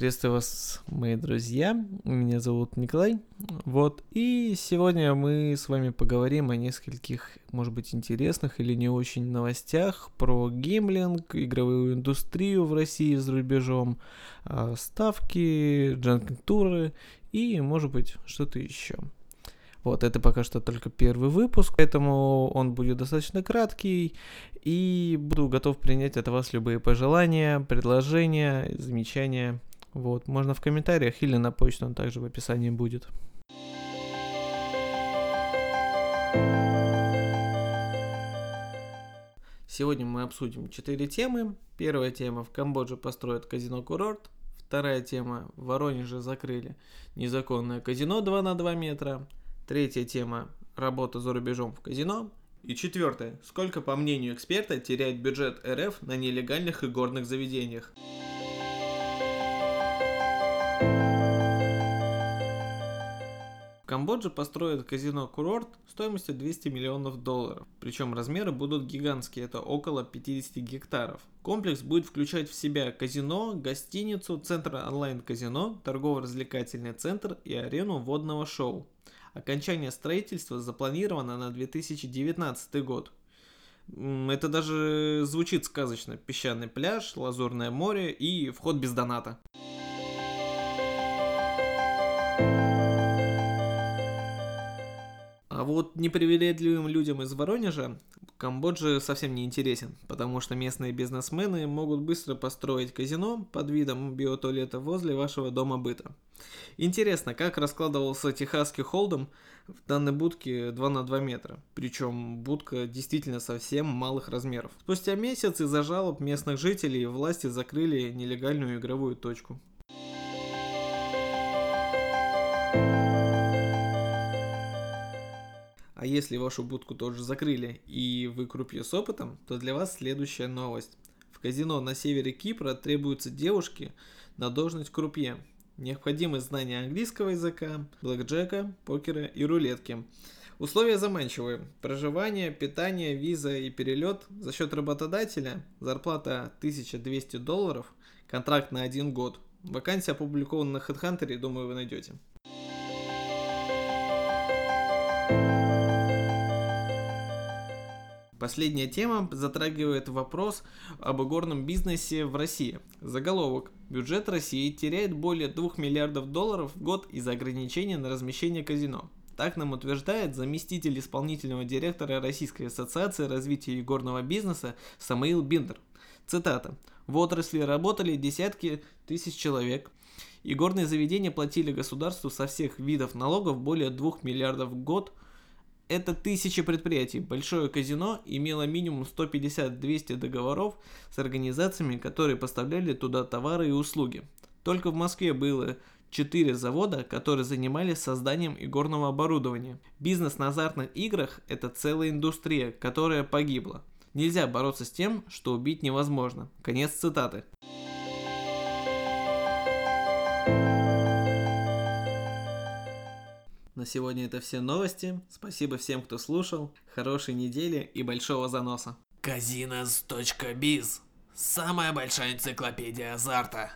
Приветствую вас, мои друзья. Меня зовут Николай. Вот, и сегодня мы с вами поговорим о нескольких, может быть, интересных или не очень новостях про геймлинг, игровую индустрию в России за рубежом, а, ставки, джанкентуры и, может быть, что-то еще. Вот, это пока что только первый выпуск, поэтому он будет достаточно краткий, и буду готов принять от вас любые пожелания, предложения, замечания вот, можно в комментариях или на почту, он также в описании будет. Сегодня мы обсудим четыре темы. Первая тема – в Камбодже построят казино-курорт. Вторая тема – в Воронеже закрыли незаконное казино 2 на 2 метра. Третья тема – работа за рубежом в казино. И четвертое – сколько, по мнению эксперта, теряет бюджет РФ на нелегальных игорных заведениях. Камбодже построят казино-курорт стоимостью 200 миллионов долларов. Причем размеры будут гигантские, это около 50 гектаров. Комплекс будет включать в себя казино, гостиницу, центр онлайн-казино, торгово-развлекательный центр и арену водного шоу. Окончание строительства запланировано на 2019 год. Это даже звучит сказочно. Песчаный пляж, лазурное море и вход без доната. А вот непривередливым людям из Воронежа Камбоджа совсем не интересен, потому что местные бизнесмены могут быстро построить казино под видом биотуалета возле вашего дома быта. Интересно, как раскладывался техасский холдом в данной будке 2 на 2 метра. Причем будка действительно совсем малых размеров. Спустя месяц из-за жалоб местных жителей власти закрыли нелегальную игровую точку. А если вашу будку тоже закрыли и вы крупье с опытом, то для вас следующая новость. В казино на севере Кипра требуются девушки на должность крупье. Необходимы знания английского языка, блэкджека, покера и рулетки. Условия заманчивые. Проживание, питание, виза и перелет за счет работодателя. Зарплата 1200 долларов. Контракт на один год. Вакансия опубликована на HeadHunter, думаю, вы найдете. Последняя тема затрагивает вопрос об игорном бизнесе в России. Заголовок. Бюджет России теряет более 2 миллиардов долларов в год из-за ограничения на размещение казино. Так нам утверждает заместитель исполнительного директора Российской ассоциации развития игорного бизнеса Самаил Биндер. Цитата. В отрасли работали десятки тысяч человек. Игорные заведения платили государству со всех видов налогов более 2 миллиардов в год – это тысячи предприятий. Большое казино имело минимум 150-200 договоров с организациями, которые поставляли туда товары и услуги. Только в Москве было 4 завода, которые занимались созданием игорного оборудования. Бизнес на азартных играх – это целая индустрия, которая погибла. Нельзя бороться с тем, что убить невозможно. Конец цитаты. На сегодня это все новости. Спасибо всем, кто слушал. Хорошей недели и большого заноса. Казинос.биз Самая большая энциклопедия азарта.